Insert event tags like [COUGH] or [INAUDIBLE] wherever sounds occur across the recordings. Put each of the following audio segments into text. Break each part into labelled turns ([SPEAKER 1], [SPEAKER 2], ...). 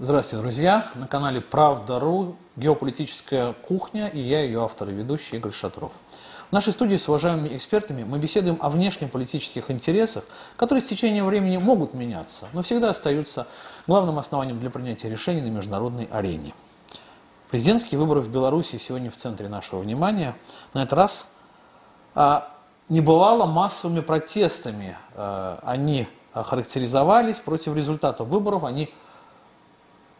[SPEAKER 1] Здравствуйте, друзья! На канале Правда.ру геополитическая кухня и я, ее автор и ведущий Игорь Шатров. В нашей студии с уважаемыми экспертами мы беседуем о внешнеполитических интересах, которые с течением времени могут меняться, но всегда остаются главным основанием для принятия решений на международной арене. Президентские выборы в Беларуси сегодня в центре нашего внимания. На этот раз а, не бывало массовыми протестами. А, они характеризовались против результатов выборов, они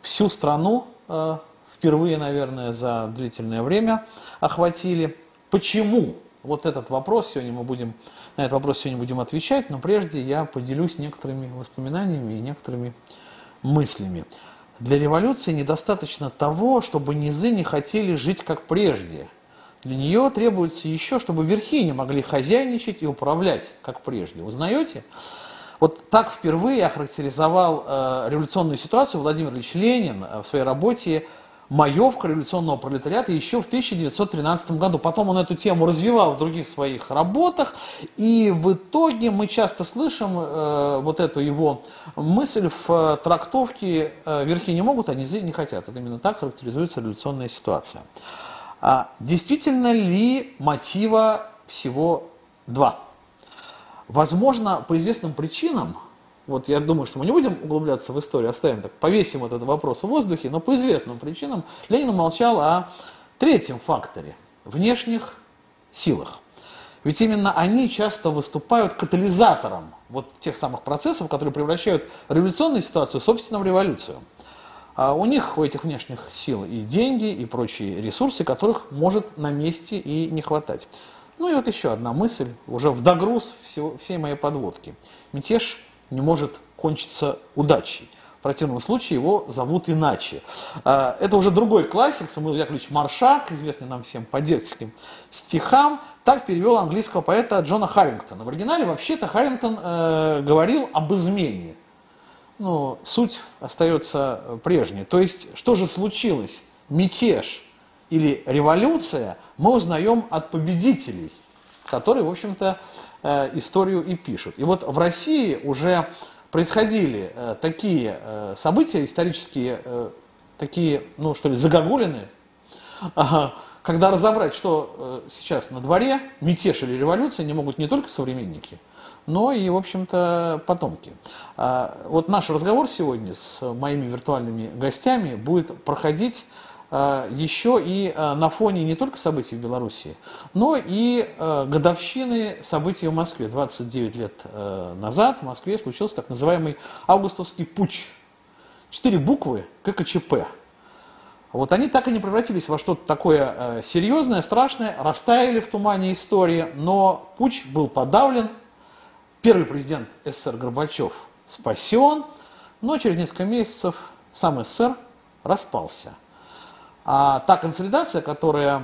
[SPEAKER 1] всю страну э, впервые, наверное, за длительное время охватили. Почему? Вот этот вопрос сегодня мы будем, на этот вопрос сегодня будем отвечать, но прежде я поделюсь некоторыми воспоминаниями и некоторыми мыслями. Для революции недостаточно того, чтобы низы не хотели жить как прежде. Для нее требуется еще, чтобы верхи не могли хозяйничать и управлять как прежде. Узнаете? Вот так впервые охарактеризовал э, революционную ситуацию Владимир Ильич Ленин э, в своей работе «Маевка революционного пролетариата» еще в 1913 году. Потом он эту тему развивал в других своих работах, и в итоге мы часто слышим э, вот эту его мысль в э, трактовке э, «верхи не могут, а низы не хотят». Вот именно так характеризуется революционная ситуация. А действительно ли мотива всего два? Возможно, по известным причинам, вот я думаю, что мы не будем углубляться в историю, оставим так, повесим этот вопрос в воздухе, но по известным причинам Ленин молчал о третьем факторе – внешних силах. Ведь именно они часто выступают катализатором вот тех самых процессов, которые превращают революционную ситуацию, собственно, в революцию. А у них, у этих внешних сил и деньги, и прочие ресурсы, которых может на месте и не хватать. Ну и вот еще одна мысль, уже в догруз всего, всей моей подводки. Мятеж не может кончиться удачей. В противном случае его зовут иначе. А, это уже другой классик, Самуил Яковлевич Маршак, известный нам всем по детским стихам, так перевел английского поэта Джона Харрингтона. В оригинале вообще-то Харрингтон э, говорил об измене. Ну, суть остается прежней. То есть, что же случилось? Мятеж или революция – мы узнаем от победителей, которые, в общем-то, э, историю и пишут. И вот в России уже происходили э, такие э, события исторические, такие, ну что ли, загогулины, когда разобрать, что сейчас на дворе, мятеж или революция, не могут не только современники, но и, в общем-то, потомки. А вот наш разговор сегодня с моими виртуальными гостями будет проходить еще и э, на фоне не только событий в Беларуси, но и э, годовщины событий в Москве. 29 лет назад в Москве случился так называемый августовский путь. Четыре буквы ККЧП. Вот они так и не превратились во что-то такое серьезное, страшное, растаяли в тумане истории, но путь был подавлен. Первый президент СССР Горбачев спасен, но через несколько месяцев сам СССР распался. А та консолидация, которая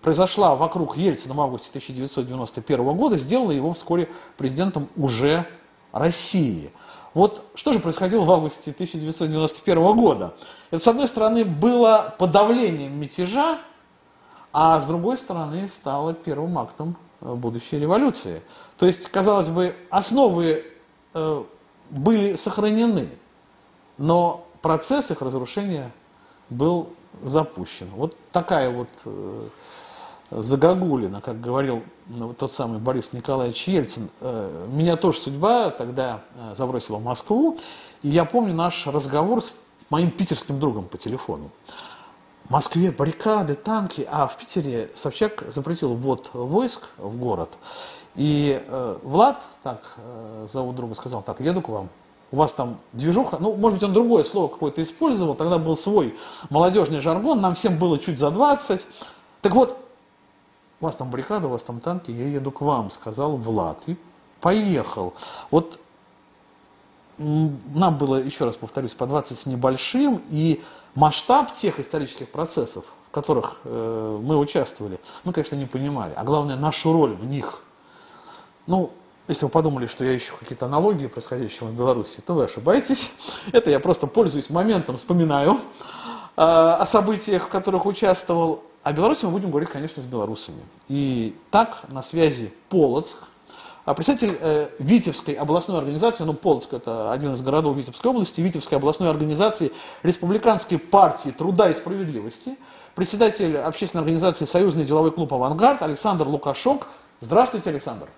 [SPEAKER 1] произошла вокруг Ельцина в августе 1991 года, сделала его вскоре президентом уже России. Вот что же происходило в августе 1991 года? Это, с одной стороны, было подавлением мятежа, а с другой стороны, стало первым актом э, будущей революции. То есть, казалось бы, основы э, были сохранены, но процесс их разрушения был запущен. Вот такая вот э, загогулина, как говорил ну, тот самый Борис Николаевич Ельцин. Э, меня тоже судьба тогда э, забросила в Москву, и я помню наш разговор с моим питерским другом по телефону. В Москве баррикады, танки, а в Питере Собчак запретил ввод войск в город. И э, Влад, так э, зовут друга, сказал, так, еду к вам, у вас там движуха, ну, может быть, он другое слово какое-то использовал, тогда был свой молодежный жаргон, нам всем было чуть за 20. Так вот, у вас там баррикада, у вас там танки, я еду к вам, сказал Влад. И поехал. Вот нам было, еще раз повторюсь, по 20 с небольшим, и масштаб тех исторических процессов, в которых э, мы участвовали, мы, конечно, не понимали. А главное, нашу роль в них. Ну, если вы подумали, что я ищу какие-то аналогии происходящего в Беларуси, то вы ошибаетесь. [LAUGHS] Это я просто пользуюсь моментом, вспоминаю э, о событиях, в которых участвовал. О Беларуси мы будем говорить, конечно, с белорусами. И так на связи Полоцк, а представитель э, Витебской областной организации, ну Полоцк это один из городов Витебской области, Витебской областной организации Республиканской партии труда и справедливости, председатель общественной организации Союзный деловой клуб «Авангард» Александр Лукашок. Здравствуйте, Александр.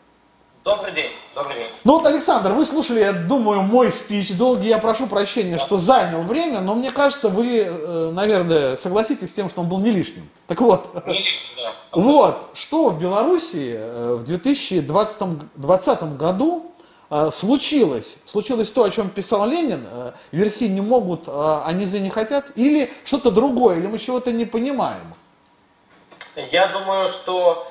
[SPEAKER 2] Добрый день, добрый день.
[SPEAKER 1] Ну вот, Александр, вы слушали, я думаю, мой спич долгий. Я прошу прощения, что занял время, но мне кажется, вы, э, наверное, согласитесь с тем, что он был не лишним. Так вот.
[SPEAKER 2] Не лишним, да.
[SPEAKER 1] Вот, что в Беларуси э, в 2020 году э, случилось? Случилось то, о чем писал Ленин, верхи не могут, а низы не хотят, или что-то другое, или мы чего-то не понимаем?
[SPEAKER 2] Я думаю, что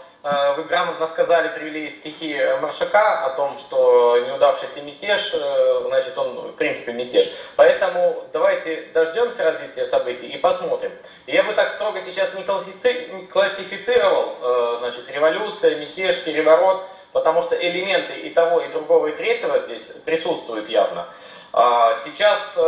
[SPEAKER 2] вы грамотно сказали, привели стихи Маршака о том, что неудавшийся мятеж, э, значит, он, в принципе, мятеж. Поэтому давайте дождемся развития событий и посмотрим. Я бы так строго сейчас не классифицировал, э, значит, революция, мятеж, переворот, потому что элементы и того, и другого, и третьего здесь присутствуют явно. А сейчас,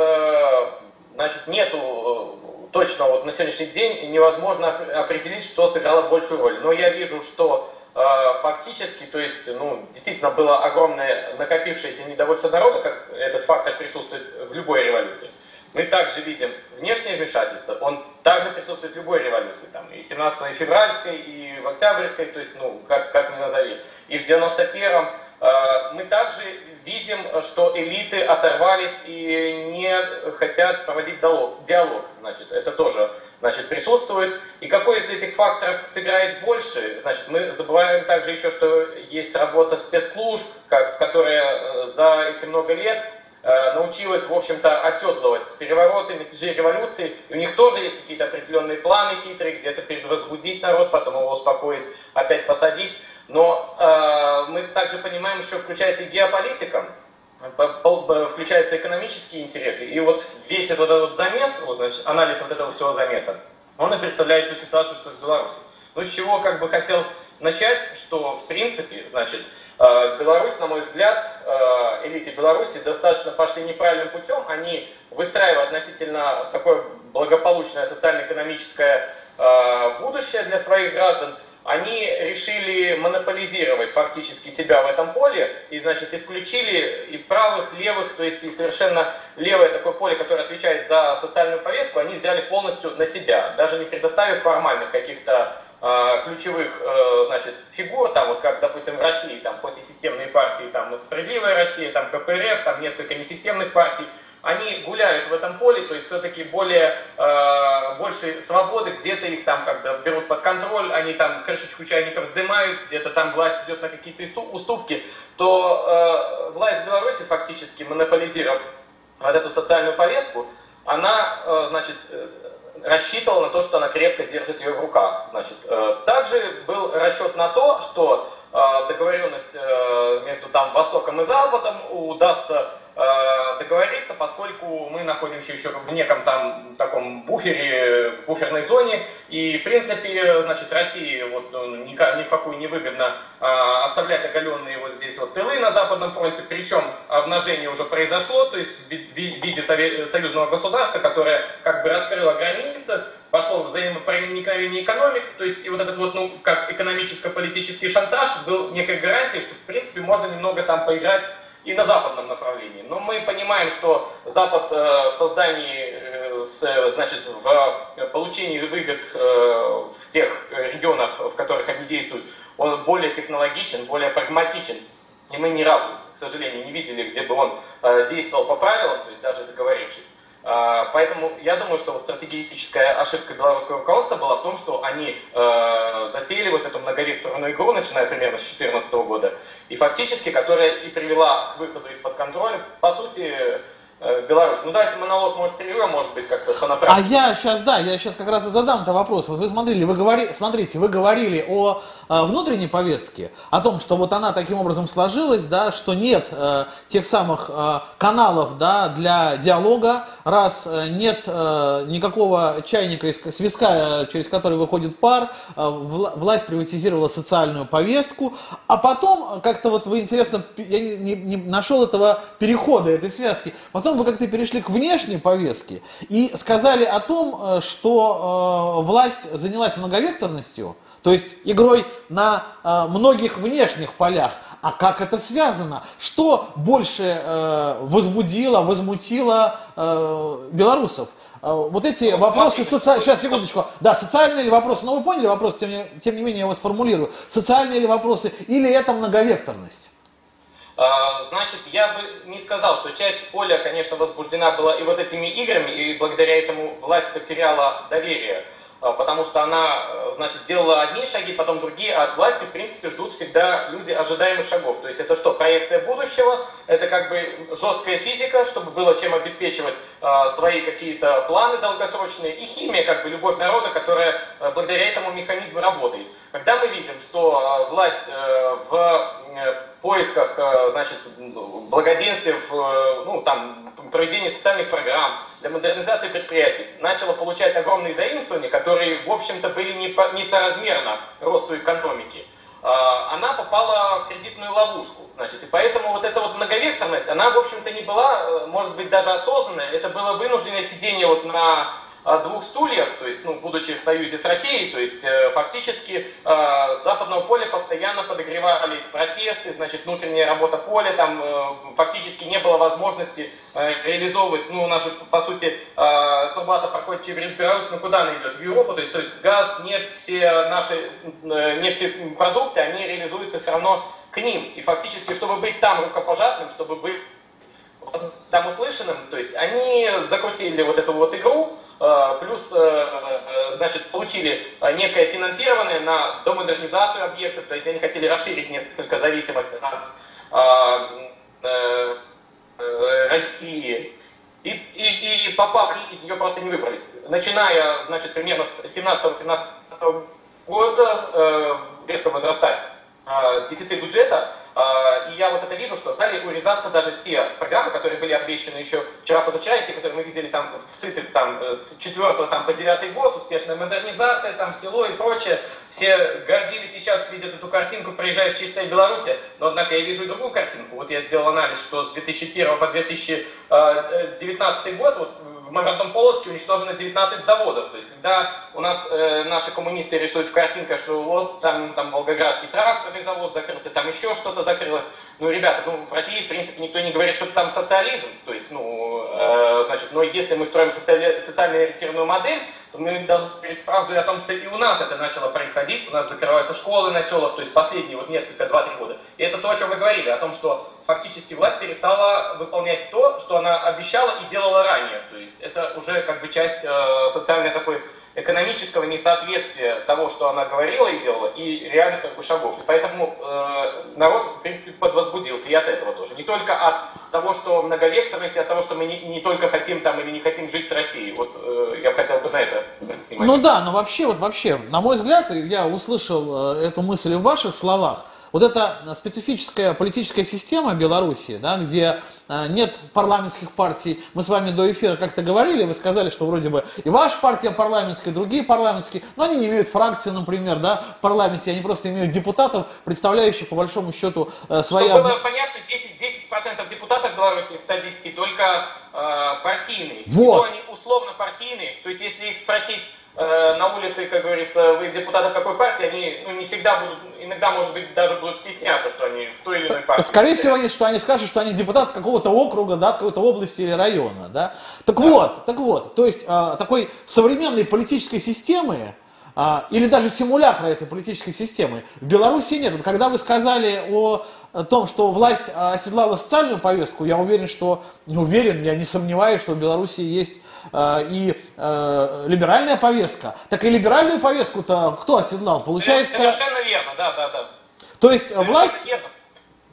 [SPEAKER 2] значит, нету точно вот на сегодняшний день невозможно определить, что сыграло большую роль. Но я вижу, что э, фактически, то есть, ну, действительно было огромное накопившееся недовольство народа, как этот фактор присутствует в любой революции. Мы также видим внешнее вмешательство, он также присутствует в любой революции, там, и 17 февральской, и в октябрьской, то есть, ну, как, как ни назови, и в 91-м. Э, мы также видим, что элиты оторвались и не хотят проводить диалог. Значит, это тоже значит, присутствует. И какой из этих факторов сыграет больше? Значит, мы забываем также еще, что есть работа спецслужб, как, которая э, за эти много лет э, научилась, в общем-то, оседлывать перевороты, мятежи, революции. И у них тоже есть какие-то определенные планы хитрые, где-то предвозбудить народ, потом его успокоить, опять посадить. Но э, мы также понимаем, что включается и геополитика, включаются экономические интересы. И вот весь этот, вот замес, вот, значит, анализ вот этого всего замеса, он и представляет ту ситуацию, что в Беларуси. Ну, с чего как бы хотел начать, что в принципе, значит, э, Беларусь, на мой взгляд, э, элиты Беларуси достаточно пошли неправильным путем. Они выстраивают относительно такое благополучное социально-экономическое э, будущее для своих граждан – они решили монополизировать фактически себя в этом поле и, значит, исключили и правых, левых, то есть и совершенно левое такое поле, которое отвечает за социальную повестку, они взяли полностью на себя, даже не предоставив формальных каких-то э, ключевых, э, значит, фигур, там вот как, допустим, в России, там хоть и системные партии, там вот Справедливая Россия, там КПРФ, там несколько несистемных партий, они гуляют в этом поле, то есть все-таки более, э, больше свободы, где-то их там как-то берут под контроль, они там крышечку чайников вздымают, где-то там власть идет на какие-то уступки, то э, власть Беларуси фактически монополизировав вот эту социальную повестку, она, э, значит, э, рассчитывала на то, что она крепко держит ее в руках. Значит, э, также был расчет на то, что э, договоренность э, между там Востоком и Западом удастся Э, договориться, поскольку мы находимся еще в неком там таком буфере, в буферной зоне, и в принципе, значит, России вот ну, ни, ни в какую не выгодно а, оставлять оголенные вот здесь вот тылы на Западном фронте, причем обнажение уже произошло, то есть в виде союзного государства, которое как бы раскрыло границы, пошло взаимопроникновение экономик, то есть и вот этот вот, ну, как экономическо-политический шантаж был некой гарантией, что в принципе можно немного там поиграть и на западном направлении. Но мы понимаем, что Запад э, в создании, э, значит, в получении выгод э, в тех регионах, в которых они действуют, он более технологичен, более прагматичен. И мы ни разу, к сожалению, не видели, где бы он действовал по правилам, то есть даже договорившись. А, поэтому я думаю, что стратегическая ошибка белорусского руководства была в том, что они э, затеяли вот эту многовекторную игру, начиная примерно с 2014 года, и фактически, которая и привела к выходу из-под контроля, по сути, Э, Беларусь. Ну давайте монолог, может, перерывем, может быть, как-то
[SPEAKER 1] А я сейчас, да, я сейчас как раз и задам этот вопрос. Вот вы смотрели, вы говори, смотрите, вы говорили о э, внутренней повестке, о том, что вот она таким образом сложилась, да, что нет э, тех самых э, каналов, да, для диалога, раз э, нет э, никакого чайника, из, свиска, э, через который выходит пар, э, власть приватизировала социальную повестку, а потом, как-то вот вы интересно, я не, не, не нашел этого перехода, этой связки, потом потом вы как-то перешли к внешней повестке и сказали о том, э, что э, власть занялась многовекторностью, то есть игрой на э, многих внешних полях, А как это связано? Что больше э, возбудило, возмутило э, белорусов? Э, вот эти ну, вопросы, соци... сейчас, секундочку, да, социальные ли вопросы, ну вы поняли вопрос, тем не, тем не менее я его сформулирую, социальные ли вопросы или это многовекторность?
[SPEAKER 2] А, значит, я бы не сказал, что часть поля, конечно, возбуждена была и вот этими играми, и благодаря этому власть потеряла доверие. А, потому что она, э, значит, делала одни шаги, потом другие, а от власти, в принципе, ждут всегда люди ожидаемых шагов. То есть это что, проекция будущего, это как бы жесткая физика, чтобы было чем обеспечивать э, свои какие-то планы долгосрочные, и химия, как бы любовь народа, которая э, благодаря этому механизму работает. Когда мы видим, что э, власть э, в э, поисках, значит, благоденствия в, ну, там, проведении социальных программ, для модернизации предприятий, начала получать огромные заимствования, которые, в общем-то, были несоразмерно росту экономики, а, она попала в кредитную ловушку. Значит, и поэтому вот эта вот многовекторность, она, в общем-то, не была, э, может быть, даже осознанная. Это было вынужденное сидение вот на двух стульях, то есть, ну, будучи в союзе с Россией, то есть, э, фактически э, с западного поля постоянно подогревались протесты, значит, внутренняя работа поля, там э, фактически не было возможности реализовывать, ну, у нас же, по сути, турбата проходит через Беларусь, ну, куда она идет? В Европу, то есть, то есть газ, нефть, все наши нефтепродукты, они реализуются все равно к ним. И фактически, чтобы быть там рукопожатным, чтобы быть там услышанным, то есть они закрутили вот эту вот игру, плюс, э, э, значит, получили некое финансирование на домодернизацию объектов, то есть они хотели расширить несколько зависимость от России. И, и, и попав из нее просто не выбрались. Начиная, значит, примерно с 17-18 года резко возрастать дефицит бюджета, а, и я вот это вижу, что стали урезаться даже те программы, которые были обещаны еще вчера-позавчера, и те, которые мы видели там в сытых там э, с 4 там, по 9 год, успешная модернизация, там село и прочее. Все гордились сейчас, видят эту картинку, приезжаешь в чистой Беларуси, но однако я вижу и другую картинку. Вот я сделал анализ, что с 2001 по 2019 год вот, в Мамертон Полоцке уничтожено 19 заводов. То есть, когда у нас э, наши коммунисты рисуют в картинках, что вот там, там Волгоградский тракторный завод закрылся, там еще что-то закрылось. Ну, ребята, ну, в России, в принципе, никто не говорит, что там социализм. То есть, ну, э, значит, но если мы строим социали, социально ориентированную модель, то мы должны говорить правду о том, что и у нас это начало происходить. У нас закрываются школы на селах, то есть последние вот несколько, два-три года. И это то, о чем вы говорили, о том, что фактически власть перестала выполнять то, что она обещала и делала ранее. То есть это уже как бы часть э, социальной такой экономического несоответствия того, что она говорила и делала, и реальных как бы, шагов. И поэтому э, народ, в принципе, подвозбудился и от этого тоже. Не только от того, что многовекторность, и от того, что мы не, не только хотим там или не хотим жить с Россией. Вот э, я бы хотел бы на это
[SPEAKER 1] снимать. Ну да, но вообще, вот вообще, на мой взгляд, я услышал э, эту мысль в ваших словах, вот эта специфическая политическая система Беларуси, да, где э, нет парламентских партий, мы с вами до эфира как-то говорили, вы сказали, что вроде бы и ваша партия парламентская, и другие парламентские, но они не имеют фракции, например, да, в парламенте, они просто имеют депутатов, представляющих по большому счету
[SPEAKER 2] э, свои... Чтобы было понятно, 10, 10% депутатов Беларуси из 110 только э, партийные. Вот. И они условно партийные, то есть если их спросить на улице, как говорится, вы депутаты какой партии, они ну, не всегда будут, иногда, может быть, даже будут стесняться, что они в той или иной партии.
[SPEAKER 1] Скорее всего, они, что они скажут, что они депутаты какого-то округа, да, какой-то области или района, да. Так да. вот, так вот, то есть э, такой современной политической системы, а, или даже симулятора этой политической системы. В Беларуси нет. Вот когда вы сказали о том, что власть оседлала социальную повестку, я уверен, что, не уверен, я не сомневаюсь, что в Беларуси есть э, и э, либеральная повестка. Так и либеральную повестку-то кто оседлал? Получается...
[SPEAKER 2] Совершенно верно, да, да, да.
[SPEAKER 1] То есть Совершенно власть...
[SPEAKER 2] Верно.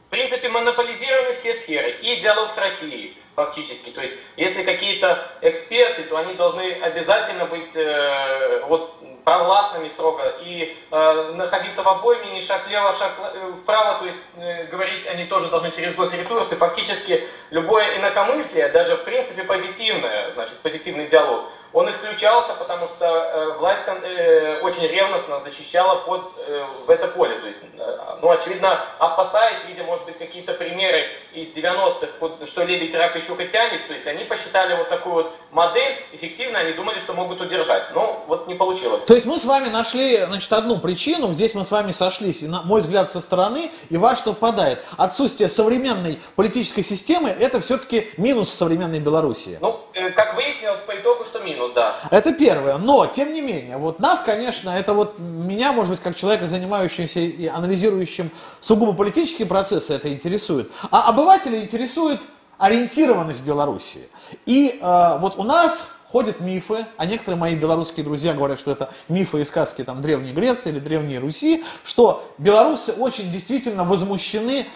[SPEAKER 2] В принципе, монополизированы все сферы. И диалог с Россией фактически. То есть, если какие-то эксперты, то они должны обязательно быть э, вот провластными строго и э, находиться в обойме, не шаг влево, шаг э, вправо, то есть э, говорить они тоже должны через госресурсы. Фактически любое инакомыслие, даже в принципе позитивное, значит позитивный диалог, он исключался, потому что э, власть э, очень ревностно защищала вход э, в это поле. То есть, э, ну, очевидно, опасаясь, видя, может быть, какие-то примеры из 90-х, что лебедь рак еще тянет, то есть они посчитали вот такую вот модель эффективно, они думали, что могут удержать. Но вот не получилось.
[SPEAKER 1] То есть мы с вами нашли, значит, одну причину, здесь мы с вами сошлись, и на мой взгляд со стороны, и ваш совпадает. Отсутствие современной политической системы – это все-таки минус современной Белоруссии.
[SPEAKER 2] Ну, э, как выяснилось по итогу, что минус, да.
[SPEAKER 1] Это первое. Но, тем не менее, вот нас, конечно, это вот меня, может быть, как человека, занимающегося и анализирующим сугубо политические процессы, это интересует. А обывателя интересует ориентированность Белоруссии. И э, вот у нас ходят мифы, а некоторые мои белорусские друзья говорят, что это мифы и сказки там, Древней Греции или Древней Руси, что белорусы очень действительно возмущены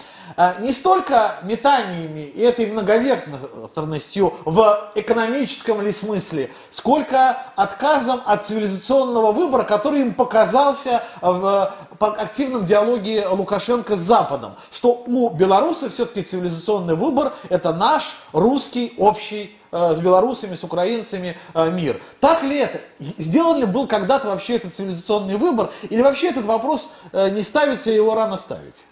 [SPEAKER 1] не столько метаниями и этой многовекторностью в экономическом ли смысле, сколько отказом от цивилизационного выбора, который им показался в активном диалоге Лукашенко с Западом, что у белорусов все-таки цивилизационный выбор – это наш русский общий э, с белорусами, с украинцами э, мир. Так ли это? Сделан ли был когда-то вообще этот цивилизационный выбор? Или вообще этот вопрос э, не ставится, его рано ставить?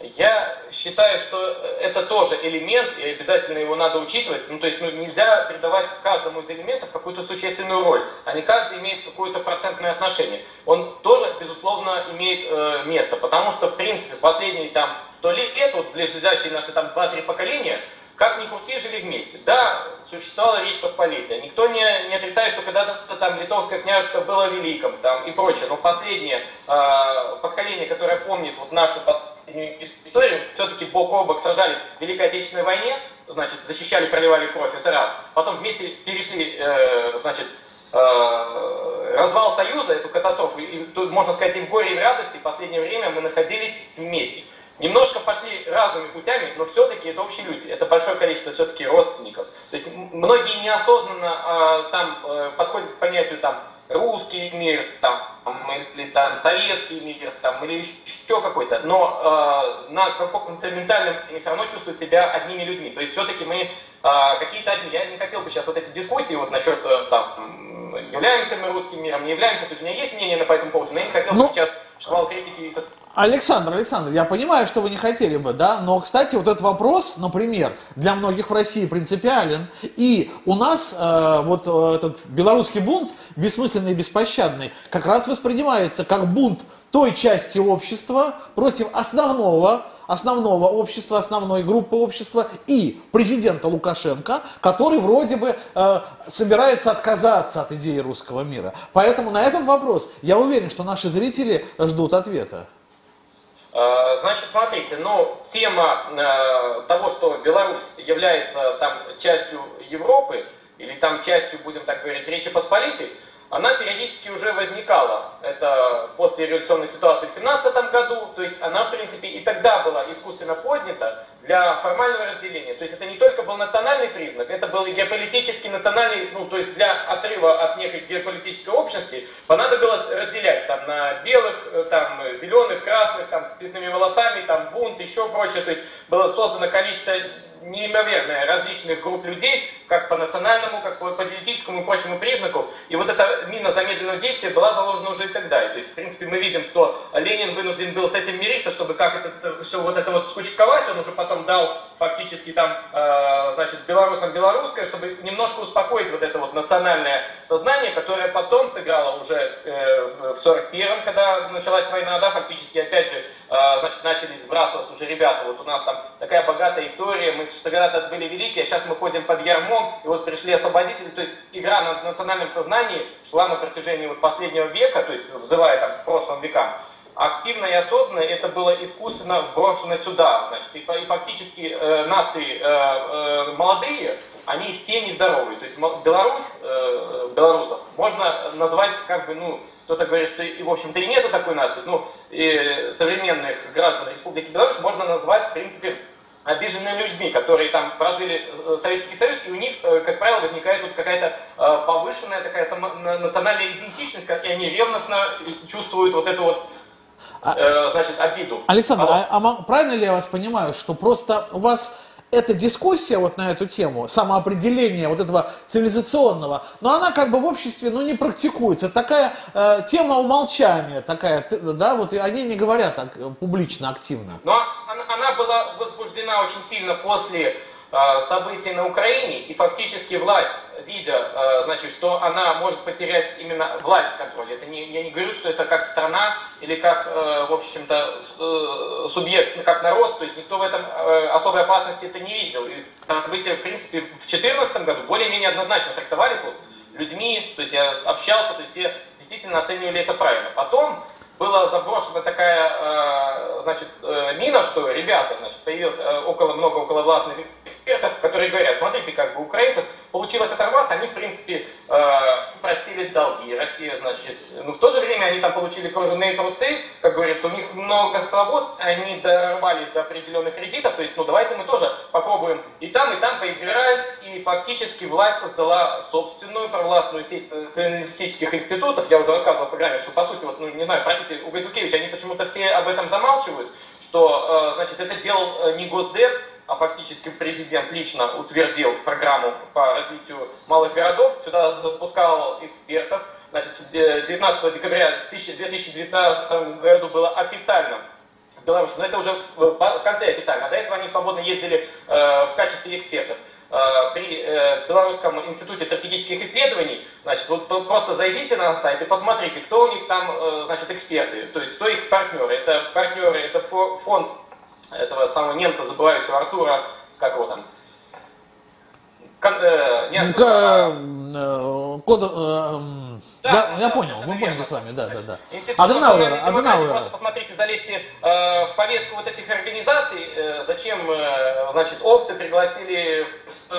[SPEAKER 2] Я считаю, что это тоже элемент, и обязательно его надо учитывать. Ну, то есть ну, нельзя придавать каждому из элементов какую-то существенную роль. Они каждый имеет какое-то процентное отношение. Он тоже, безусловно, имеет э, место, потому что, в принципе, последние там сто лет, вот ближайшие наши там два-три поколения, как ни крути, жили вместе. Да, существовала Речь Посполитая. Никто не, не отрицает, что когда-то там литовское княжество было великим там, и прочее. Но последнее э, поколение, которое помнит вот нашу историю, все-таки бок о бок сражались в Великой Отечественной войне, значит, защищали, проливали кровь, это раз. Потом вместе перешли, э, значит, э, развал Союза, эту катастрофу, и тут, можно сказать, и в горе, и в радости, в последнее время мы находились вместе. Немножко пошли разными путями, но все-таки это общие люди, это большое количество все-таки родственников. То есть многие неосознанно э, там э, подходят к понятию там русский мир, там, или там советский мир, там, или еще какой-то, но э, на каком-то ментальном они все равно чувствуют себя одними людьми. То есть все-таки мы э, какие-то одни. Я не хотел бы сейчас вот эти дискуссии вот насчет э, там, являемся мы русским миром, не являемся. То есть у меня есть мнение по этому поводу, но я не хотел бы ну, сейчас шквал критики со
[SPEAKER 1] Александр, Александр, я понимаю, что вы не хотели бы, да, но, кстати, вот этот вопрос, например, для многих в России принципиален, и у нас э, вот э, этот белорусский бунт, бессмысленный и беспощадный, как раз воспринимается как бунт той части общества против основного основного общества, основной группы общества и президента Лукашенко, который вроде бы э, собирается отказаться от идеи русского мира. Поэтому на этот вопрос я уверен, что наши зрители ждут ответа.
[SPEAKER 2] Э, значит, смотрите, ну, тема э, того, что Беларусь является там частью Европы, или там частью, будем так говорить, Речи Посполитой, она периодически уже возникала. Это после революционной ситуации в 17 году, то есть она, в принципе, и тогда была искусственно поднята для формального разделения. То есть это не только был национальный признак, это был и геополитический национальный, ну, то есть для отрыва от некой геополитической общности понадобилось разделять там на белых, э, там, зеленых, красных, там, с цветными волосами, там, бунт, еще прочее. То есть было создано количество неимоверное различных групп людей, как по национальному, как по политическому и прочему признаку. И вот эта мина замедленного действия была заложена уже и тогда. И, то есть, в принципе, мы видим, что Ленин вынужден был с этим мириться, чтобы как это, все вот это вот скучковать, он уже потом дал фактически там, э, значит, белорусам белорусское, чтобы немножко успокоить вот это вот национальное сознание, которое потом сыграло уже э, в 41-м, когда началась война, да, фактически, опять же, э, значит, начали сбрасываться уже ребята, вот у нас там такая богатая история, мы когда-то были великие, а сейчас мы ходим под ярмом, и вот пришли освободители, то есть игра на национальном сознании шла на протяжении вот последнего века, то есть взывая там к прошлым векам, активно и осознанно это было искусственно вброшено сюда. Значит, и, и фактически э, нации э, э, молодые, они все нездоровые. То есть Беларусь, э, белорусов можно назвать как бы, ну, кто-то говорит, что и, в общем-то, и нету такой нации. Ну, и современных граждан Республики Беларусь можно назвать, в принципе, обиженными людьми, которые там прожили э, Советский Союз, и у них, э, как правило, возникает тут какая-то э, повышенная такая национальная идентичность, и они ревностно чувствуют вот эту вот а, значит, обиду.
[SPEAKER 1] Александр, а, а, а правильно ли я вас понимаю, что просто у вас эта дискуссия вот на эту тему, самоопределение вот этого цивилизационного, но она как бы в обществе, ну, не практикуется. Такая э, тема умолчания, такая, да, вот и они не говорят так публично, активно.
[SPEAKER 2] Но она, она была возбуждена очень сильно после Э, событий на Украине, и фактически власть, видя, э, значит, что она может потерять именно власть контроля, это не, я не говорю, что это как страна или как, э, в общем-то, субъект, ну, как народ, то есть никто в этом особой опасности это не видел. И события, в принципе, в 2014 году более-менее однозначно трактовались людьми, то есть я общался, то есть все действительно оценивали это правильно. Потом была заброшена такая, э, значит, э, мина, что ребята, значит, появилось э, около много около властных экспертов, которые говорят, смотрите, как бы украинцев получилось оторваться, они, в принципе, простили долги. Россия, значит, ну, в то же время они там получили кружевные трусы, как говорится, у них много свобод, они дорвались до определенных кредитов, то есть, ну, давайте мы тоже попробуем и там, и там поиграть, и фактически власть создала собственную провластную сеть социалистических институтов, я уже рассказывал в программе, что, по сути, вот, ну, не знаю, кстати, у Гайдукевича, они почему-то все об этом замалчивают, что, э, значит, это делал э, не Госдеп, а фактически президент лично утвердил программу по развитию малых городов, сюда запускал экспертов. Значит, 19 декабря 2019 году было официально в Беларуси, но это уже в конце официально, а до этого они свободно ездили э, в качестве экспертов. Э, при э, Белорусском институте стратегических исследований, значит, вот просто зайдите на сайт и посмотрите, кто у них там, э, значит, эксперты, то есть кто их партнеры. Это партнеры, это фонд этого самого немца, забывающего Артура, как его там,
[SPEAKER 1] Кон, э, не, К, э, код, э, да, я, да, я понял, мы поняли с вами, да, да, да.
[SPEAKER 2] Аденауэр, Аденауэр. Просто посмотрите, залезьте э, в повестку вот этих организаций, э, зачем, э, значит, овцы пригласили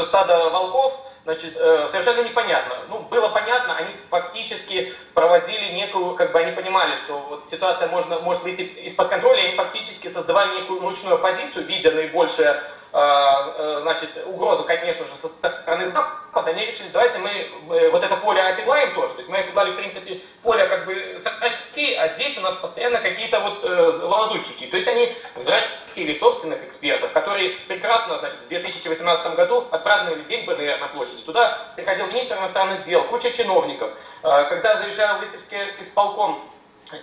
[SPEAKER 2] стадо волков, значит, э, совершенно непонятно. Ну, было понятно, они фактически проводили некую, как бы они понимали, что вот ситуация можно, может выйти из-под контроля, и они фактически создавали некую ручную оппозицию, видя наибольшее значит, угрозу, конечно же, со стороны Запада, они решили, давайте мы э, вот это поле оседлаем тоже. То есть мы оседлали, в принципе, поле как бы с России, а здесь у нас постоянно какие-то вот э, лазутчики. То есть они взрастили собственных экспертов, которые прекрасно, значит, в 2018 году отпраздновали День БДР на площади. Туда приходил министр иностранных дел, куча чиновников. Э, когда заезжал Вытевский исполком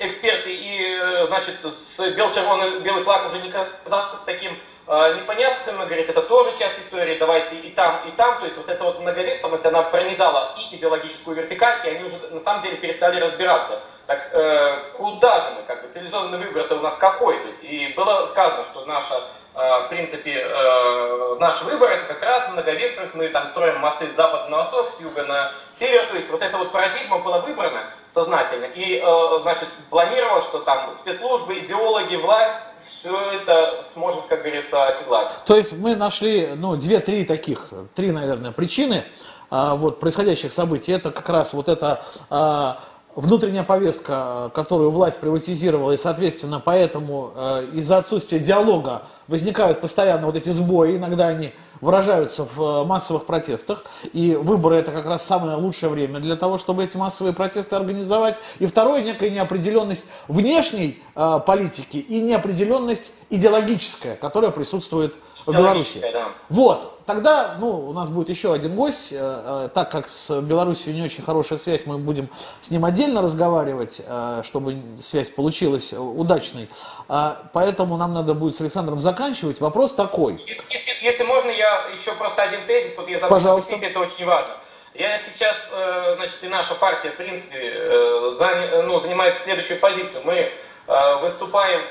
[SPEAKER 2] эксперты и, э, значит, с бел-червоный белый флаг уже не казался таким а, непонятным, говорит, это тоже часть истории, давайте и там, и там. То есть вот эта вот многовекторность, она пронизала и идеологическую вертикаль, и они уже на самом деле перестали разбираться. Так э, куда же мы, как бы, цивилизованный выбор-то у нас какой? То есть, и было сказано, что наша, э, в принципе, э, наш выбор это как раз многовекторность, мы там строим мосты с запада на восток, с юга на север, то есть вот эта вот парадигма была выбрана сознательно, и, э, значит, планировалось, что там спецслужбы, идеологи, власть, все это сможет, как говорится, оседлать.
[SPEAKER 1] То есть мы нашли, ну, две-три таких, три, наверное, причины а, вот, происходящих событий. Это как раз вот эта а, внутренняя повестка, которую власть приватизировала, и, соответственно, поэтому а, из-за отсутствия диалога возникают постоянно вот эти сбои, иногда они выражаются в э, массовых протестах, и выборы это как раз самое лучшее время для того, чтобы эти массовые протесты организовать. И второе, некая неопределенность внешней э, политики и неопределенность идеологическая, которая присутствует в Беларуси. Да. Вот, тогда, ну, у нас будет еще один гость, э, э, так как с Беларусью не очень хорошая связь, мы будем с ним отдельно разговаривать, э, чтобы связь получилась удачной. Э, поэтому нам надо будет с Александром заканчивать. Вопрос такой.
[SPEAKER 2] Если, если, если можно, я еще просто один тезис, вот я забыл
[SPEAKER 1] Пожалуйста.
[SPEAKER 2] это очень важно. Я сейчас, значит, и наша партия, в принципе, э, зан, ну, занимает следующую позицию. Мы выступаем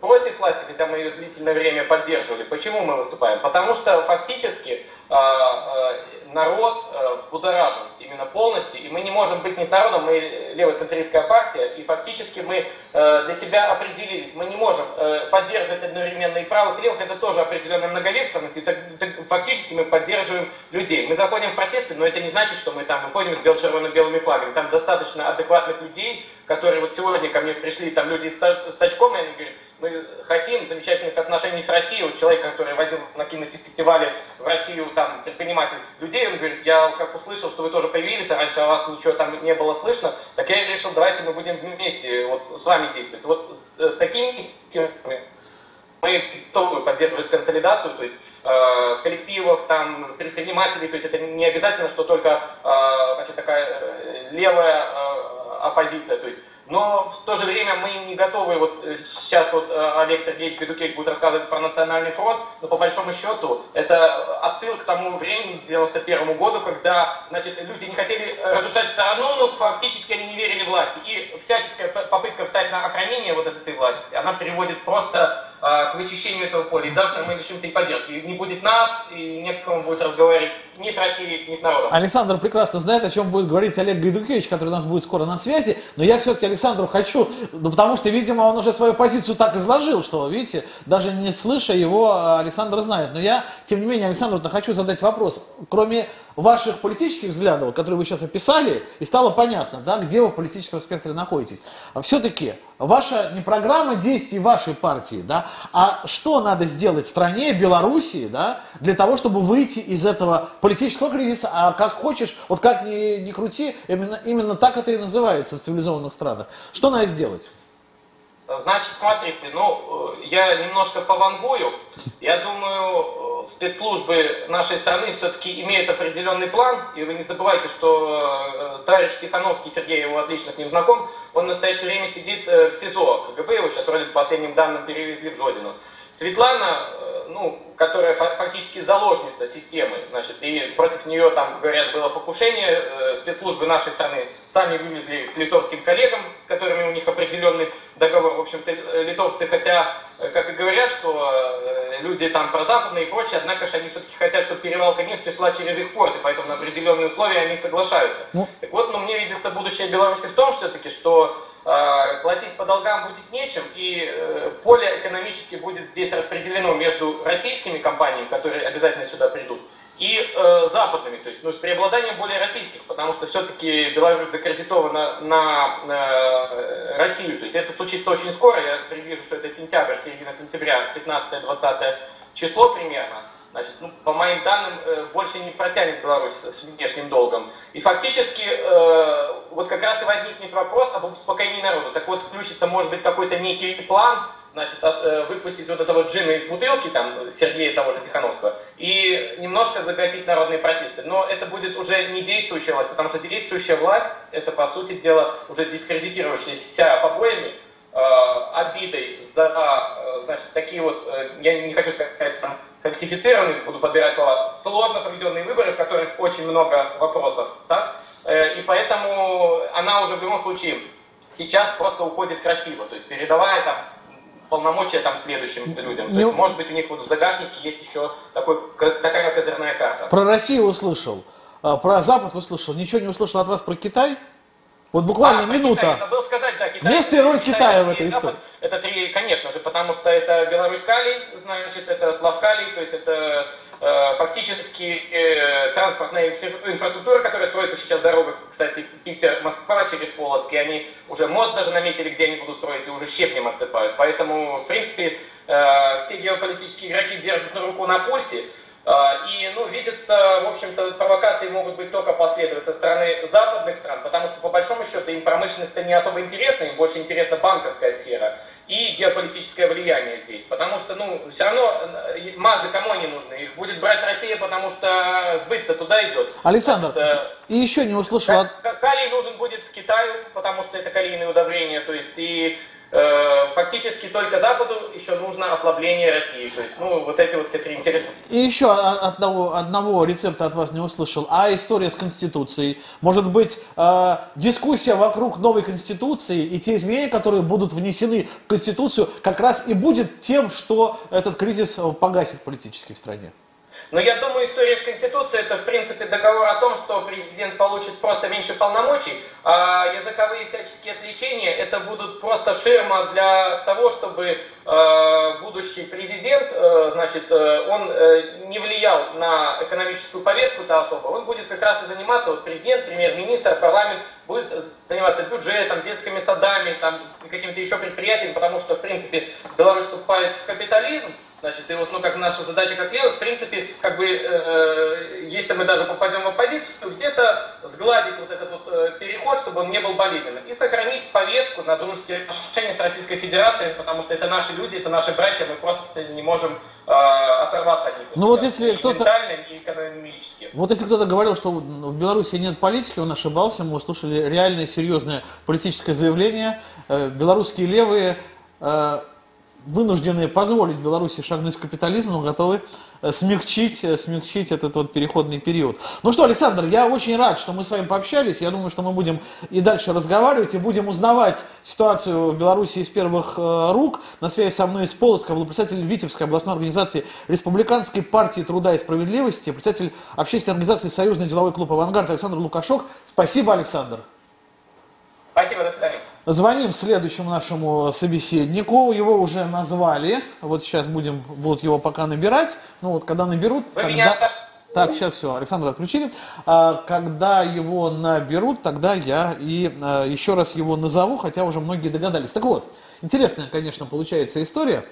[SPEAKER 2] против власти, хотя мы ее длительное время поддерживали. Почему мы выступаем? Потому что фактически а, а, народ а, взбудоражен именно полностью, и мы не можем быть не с народом, мы левоцентристская партия, и фактически мы для себя определились, мы не можем поддерживать одновременно и правых, и левых, это тоже определенная многовекторность, и так, так, фактически мы поддерживаем людей. Мы заходим в протесты, но это не значит, что мы там выходим с бело-червоно-белыми флагами, там достаточно адекватных людей, которые вот сегодня ко мне пришли, там люди с тачком, и они говорят, мы хотим замечательных отношений с Россией. Вот человек, который возил на кинофестивале в Россию, там, предприниматель людей, он говорит, я как услышал, что вы тоже появились, а раньше о вас ничего там не было слышно, так я решил, давайте мы будем вместе вот с вами действовать. Вот с, с такими мы готовы поддерживать консолидацию, то есть э, в коллективах там предпринимателей, то есть это не обязательно, что только э, значит, такая э, левая оппозиция, то есть но в то же время мы не готовы, вот э, сейчас вот э, Олег Сергеевич Бедукевич будет рассказывать про национальный фронт, но по большому счету это отсыл к тому времени, к 91 году, когда значит, люди не хотели разрушать страну, но фактически они не верили власти. И всяческая попытка встать на охранение вот этой власти, она приводит просто а, к вычищению этого поля. И завтра мы лишимся и поддержки. И не будет нас, и не к кому будет разговаривать ни с Россией, ни с народом.
[SPEAKER 1] Александр прекрасно знает, о чем будет говорить Олег Гайдукевич, который у нас будет скоро на связи. Но я все-таки Александру хочу, ну, потому что, видимо, он уже свою позицию так изложил, что, видите, даже не слыша его, а, Александр знает. Но я, тем не менее, Александру хочу задать вопрос. Кроме ваших политических взглядов, которые вы сейчас описали, и стало понятно, да, где вы в политическом спектре находитесь. А все-таки ваша не программа действий вашей партии, да, а что надо сделать стране, Белоруссии, да, для того, чтобы выйти из этого политического кризиса, а как хочешь, вот как ни, ни крути, именно, именно так это и называется в цивилизованных странах. Что надо сделать?
[SPEAKER 2] Значит, смотрите, ну, э, я немножко повангую. Я думаю, э, спецслужбы нашей страны все-таки имеют определенный план. И вы не забывайте, что э, товарищ Тихановский, Сергей его отлично с ним знаком, он в настоящее время сидит в СИЗО КГБ, его сейчас вроде по последним данным перевезли в Жодину. Светлана, ну, которая фактически заложница системы, значит, и против нее там, говорят, было покушение, спецслужбы нашей страны сами вывезли к литовским коллегам, с которыми у них определенный договор, в общем-то, литовцы, хотя, э, как и говорят, что э, люди там прозападные и прочее, однако же они все-таки хотят, чтобы перевалка нефти шла через их порт, и поэтому на определенные условия они соглашаются. Ну. Так вот, ну, мне видится будущее Беларуси в том, все-таки, что э, платить по долгам будет нечем, и э, поле экономически будет здесь распределено между российскими компаниями, которые обязательно сюда придут, и э, западными, то есть ну, с преобладанием более российских, потому что все-таки Беларусь закредитована на э, Россию, то есть это случится очень скоро, я предвижу, что это сентябрь, середина сентября, 15-20 число примерно. Значит, ну, по моим данным, э, больше не протянет Беларусь с внешним долгом. И фактически э, вот как раз и возникнет вопрос об успокоении народа. Так вот, включится, может быть, какой-то некий план, значит, э, выпустить вот этого джина из бутылки, там, Сергея того же Тихановского, и немножко загасить народные протесты. Но это будет уже не действующая власть, потому что действующая власть, это, по сути дела, уже дискредитировавшаяся побоями, обидой за, э, значит, такие вот, я не хочу сказать, там, сфальсифицированные, буду подбирать слова, сложно проведенные выборы, в которых очень много вопросов, так? И поэтому она уже в любом случае сейчас просто уходит красиво, то есть передавая там полномочия там следующим людям. То есть, может быть, у них вот в загашнике есть еще такой, такая козырная карта.
[SPEAKER 1] Про Россию услышал, а, про Запад услышал, ничего не услышал от вас про Китай? Вот буквально а, минута. Китай,
[SPEAKER 2] забыл сказать, да, Китай.
[SPEAKER 1] Место и роль Китая, Китая в этой истории.
[SPEAKER 2] Это три, конечно же, потому что это Беларусь Калий, значит, это Слав Калий, то есть это Э, фактически э, транспортная инфраструктура, которая строится сейчас дорога, кстати, Питер-Москва через Полоцк, и они уже мост даже наметили, где они будут строить, и уже щепнем отсыпают. Поэтому, в принципе, э, все геополитические игроки держат на руку на пульсе, и, ну, видится, в общем-то, провокации могут быть только последовать со стороны западных стран, потому что, по большому счету, им промышленность не особо интересна, им больше интересна банковская сфера и геополитическое влияние здесь. Потому что, ну, все равно э, мазы кому они нужны? Их будет брать Россия, потому что сбыт-то туда идет.
[SPEAKER 1] Александр, это, и еще не услышал...
[SPEAKER 2] Калий нужен будет Китаю, потому что это калийные удобрения, то есть и Э, фактически только Западу еще нужно ослабление России. То есть, ну, вот эти вот все три интереса.
[SPEAKER 1] И еще одного, одного рецепта от вас не услышал. А история с Конституцией? Может быть, э, дискуссия вокруг новой Конституции и те изменения, которые будут внесены в Конституцию, как раз и будет тем, что этот кризис погасит политически в стране?
[SPEAKER 2] Но я думаю, история с Конституцией это, в принципе, договор о том, что президент получит просто меньше полномочий, а языковые всяческие отвлечения это будут просто ширма для того, чтобы э, будущий президент, э, значит, э, он не влиял на экономическую повестку-то особо, он будет как раз и заниматься, вот президент, премьер-министр, парламент, будет заниматься бюджетом, детскими садами, там, какими-то еще предприятиями, потому что, в принципе, Беларусь вступает в капитализм, Значит, и вот, ну, как наша задача как левых, в принципе, как бы, э, если мы даже попадем в оппозицию, где-то сгладить вот этот вот э, переход, чтобы он не был болезненным, и сохранить повестку на дружеские отношения с Российской Федерацией, потому что это наши люди, это наши братья, мы просто не можем э, оторваться от них.
[SPEAKER 1] Ну вот если кто-то...
[SPEAKER 2] и экономически.
[SPEAKER 1] Вот если кто-то говорил, что в Беларуси нет политики, он ошибался, мы услышали реальное, серьезное политическое заявление. Э, белорусские левые вынуждены позволить Беларуси шагнуть в капитализм, но готовы э, смягчить, э, смягчить этот вот переходный период. Ну что, Александр, я очень рад, что мы с вами пообщались. Я думаю, что мы будем и дальше разговаривать, и будем узнавать ситуацию в Беларуси из первых э, рук. На связи со мной из Полоцка был председатель Витебской областной организации Республиканской партии труда и справедливости, председатель общественной организации Союзный деловой клуб «Авангард» Александр Лукашок. Спасибо, Александр.
[SPEAKER 2] Спасибо, до свидания.
[SPEAKER 1] Звоним следующему нашему собеседнику, его уже назвали, вот сейчас будем, будут его пока набирать, ну вот когда наберут,
[SPEAKER 2] Вы
[SPEAKER 1] тогда...
[SPEAKER 2] меня...
[SPEAKER 1] Так, сейчас все, Александра отключили. А, когда его наберут, тогда я и а, еще раз его назову, хотя уже многие догадались. Так вот, интересная, конечно, получается история.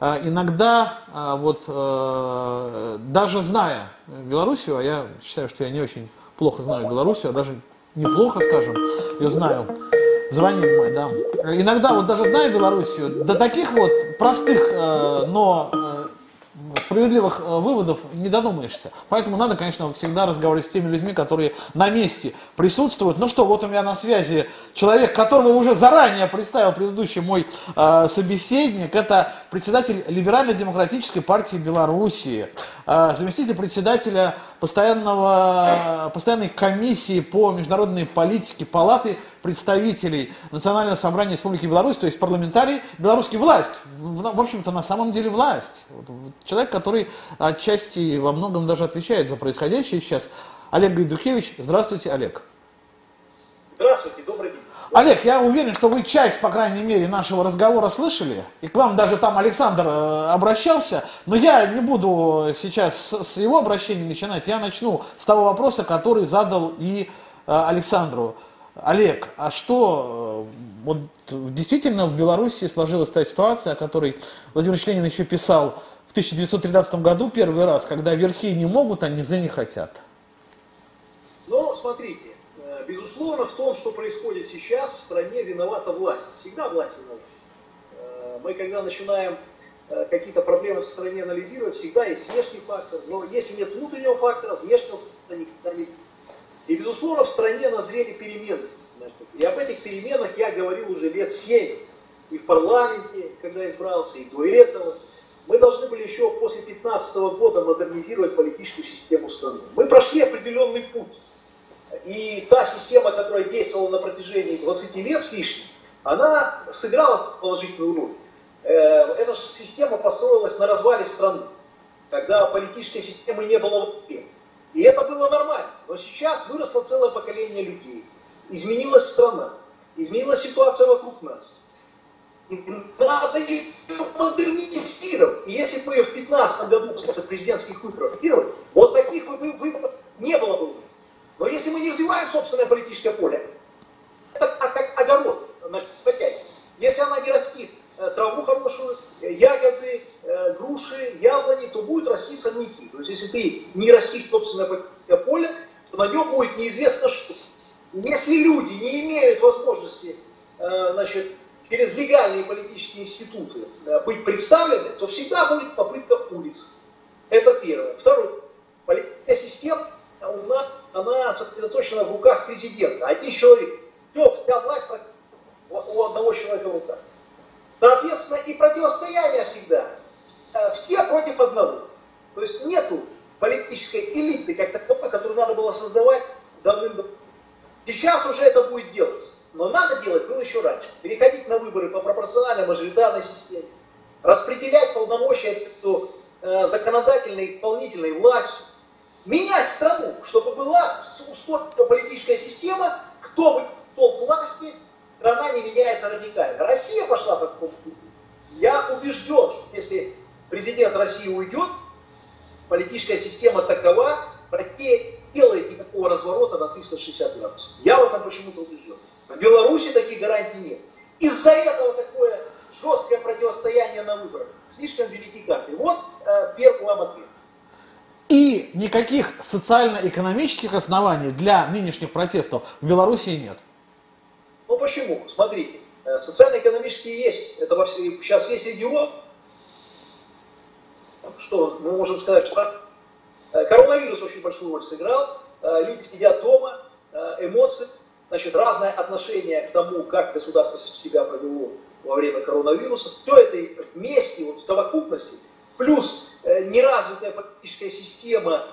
[SPEAKER 1] А, иногда, а, вот, а, даже зная Белоруссию, а я считаю, что я не очень плохо знаю Белоруссию, а даже неплохо, скажем, ее знаю, Звонит мой, да. Иногда, вот даже зная Белоруссию, до таких вот простых, э, но э, справедливых э, выводов не додумаешься. Поэтому надо, конечно, всегда разговаривать с теми людьми, которые на месте присутствуют. Ну что, вот у меня на связи человек, которого уже заранее представил предыдущий мой э, собеседник. Это председатель Либерально-демократической партии Белоруссии, заместитель председателя постоянного, постоянной комиссии по международной политике Палаты представителей Национального собрания Республики Беларусь, то есть парламентарий, белорусский власть, в, в общем-то, на самом деле власть. Человек, который отчасти во многом даже отвечает за происходящее сейчас. Олег Гайдухевич. Здравствуйте, Олег.
[SPEAKER 3] Здравствуйте, добрый день.
[SPEAKER 1] Олег, я уверен, что вы часть, по крайней мере, нашего разговора слышали, и к вам даже там Александр э, обращался, но я не буду сейчас с его обращения начинать, я начну с того вопроса, который задал и э, Александру. Олег, а что, э, вот действительно в Беларуси сложилась та ситуация, о которой Владимир Ленин еще писал в 1913 году первый раз, когда верхи не могут, а низы не хотят?
[SPEAKER 3] Ну, смотрите, безусловно, в том, что происходит сейчас, в стране виновата власть. Всегда власть виновата. Э, мы, когда начинаем э, какие-то проблемы в стране анализировать, всегда есть внешний фактор. Но если нет внутреннего фактора, внешнего фактора никогда нет. И, безусловно, в стране назрели перемены. И об этих переменах я говорил уже лет семь. И в парламенте, когда избрался, и до этого. Мы должны были еще после 2015 года модернизировать политическую систему страны. Мы прошли определенный путь. И та система, которая действовала на протяжении 20 лет с лишним, она сыграла положительную роль. Э, эта система построилась на развале страны, когда политической системы не было вообще. И это было нормально. Но сейчас выросло целое поколение людей. Изменилась страна, изменилась ситуация вокруг нас. Надо ее модернизировать. И если бы в 2015 году после президентских выборов вот таких выборов не было бы. Но если мы не развиваем собственное политическое поле, это как огород, значит, если она не растит э, траву хорошую, ягоды, э, груши, яблони, то будут расти сорняки. То есть если ты не растишь собственное политическое поле, то на нем будет неизвестно что. Если люди не имеют возможности э, значит, через легальные политические институты быть представлены, то всегда будет попытка улицы. Это первое. Второе. Политическая система у нас она сосредоточена в руках президента. Один человек, все, вся власть у одного человека в руках. Соответственно, и противостояние всегда. Э, все против одного. То есть нету политической элиты, как таковой, которую надо было создавать давным-давно. Сейчас уже это будет делать. Но надо делать было еще раньше. Переходить на выборы по пропорциональной мажоритарной системе. Распределять полномочия между э, законодательной и исполнительной властью менять страну, чтобы была устойчивая политическая система, кто бы был к власти, страна не меняется радикально. Россия пошла по такому пути. Я убежден, что если президент России уйдет, политическая система такова, Россия делает никакого разворота на 360 градусов. Я в этом почему-то убежден. В Беларуси таких гарантий нет. Из-за этого такое жесткое противостояние на выборах. Слишком велики карты. Вот э, первый вам ответ.
[SPEAKER 1] И никаких социально-экономических оснований для нынешних протестов в Белоруссии нет.
[SPEAKER 3] Ну почему? Смотрите, э, социально-экономические есть. Это во все, сейчас весь регион. Что мы можем сказать, что э, коронавирус очень большую роль сыграл. Э, люди сидят дома, эмоции, значит, разное отношение к тому, как государство себя повело во время коронавируса. Все это вместе, вот в совокупности, плюс неразвитая политическая система,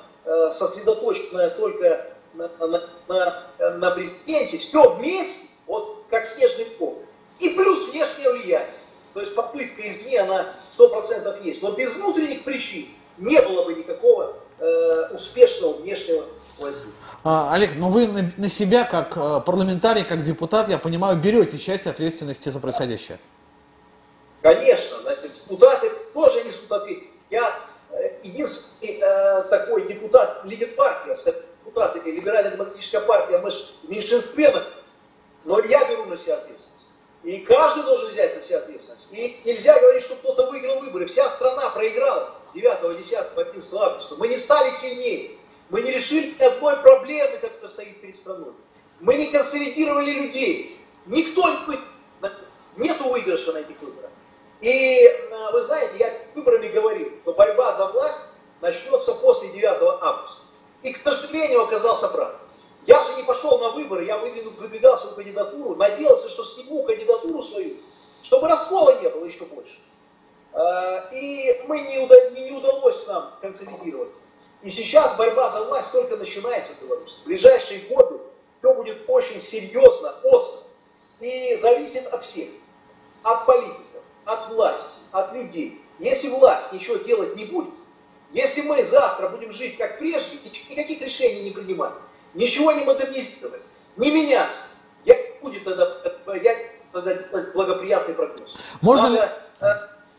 [SPEAKER 3] сосредоточенная только на, на, на, на президенте, все вместе вот как снежный ком. И плюс внешнее влияние. То есть попытка извне, она 100% есть. Но без внутренних причин не было бы никакого э, успешного внешнего воздействия.
[SPEAKER 1] А, Олег, ну вы на, на себя, как э, парламентарий, как депутат, я понимаю, берете часть ответственности за происходящее.
[SPEAKER 3] Конечно, депутаты тоже несут ответственность. Я э, единственный э, такой депутат, лидер партии, депутат либеральная демократическая партия, мы же в меньшинстве но я беру на себя ответственность. И каждый должен взять на себя ответственность. И нельзя говорить, что кто-то выиграл выборы. Вся страна проиграла 9-10 11 августа. Мы не стали сильнее. Мы не решили ни одной проблемы, которая стоит перед страной. Мы не консолидировали людей. Никто не нету выигрыша на этих выборах. И э, вы знаете, я выборами говорил, что борьба за власть начнется после 9 августа. И, к сожалению, оказался прав. Я же не пошел на выборы, я выдвигал свою кандидатуру, надеялся, что сниму кандидатуру свою, чтобы раскола не было еще больше. А, и мы не, уда, не удалось нам консолидироваться. И сейчас борьба за власть только начинается в Беларуси. В ближайшие годы все будет очень серьезно, остро. И зависит от всех. От политиков, от власти, от людей. Если власть ничего делать не будет, если мы завтра будем жить как прежде, никаких решений не принимать, ничего не модернизировать, не меняться. Я будет тогда, я тогда делать благоприятный прогноз.
[SPEAKER 1] Можно
[SPEAKER 3] Надо, ли... Э,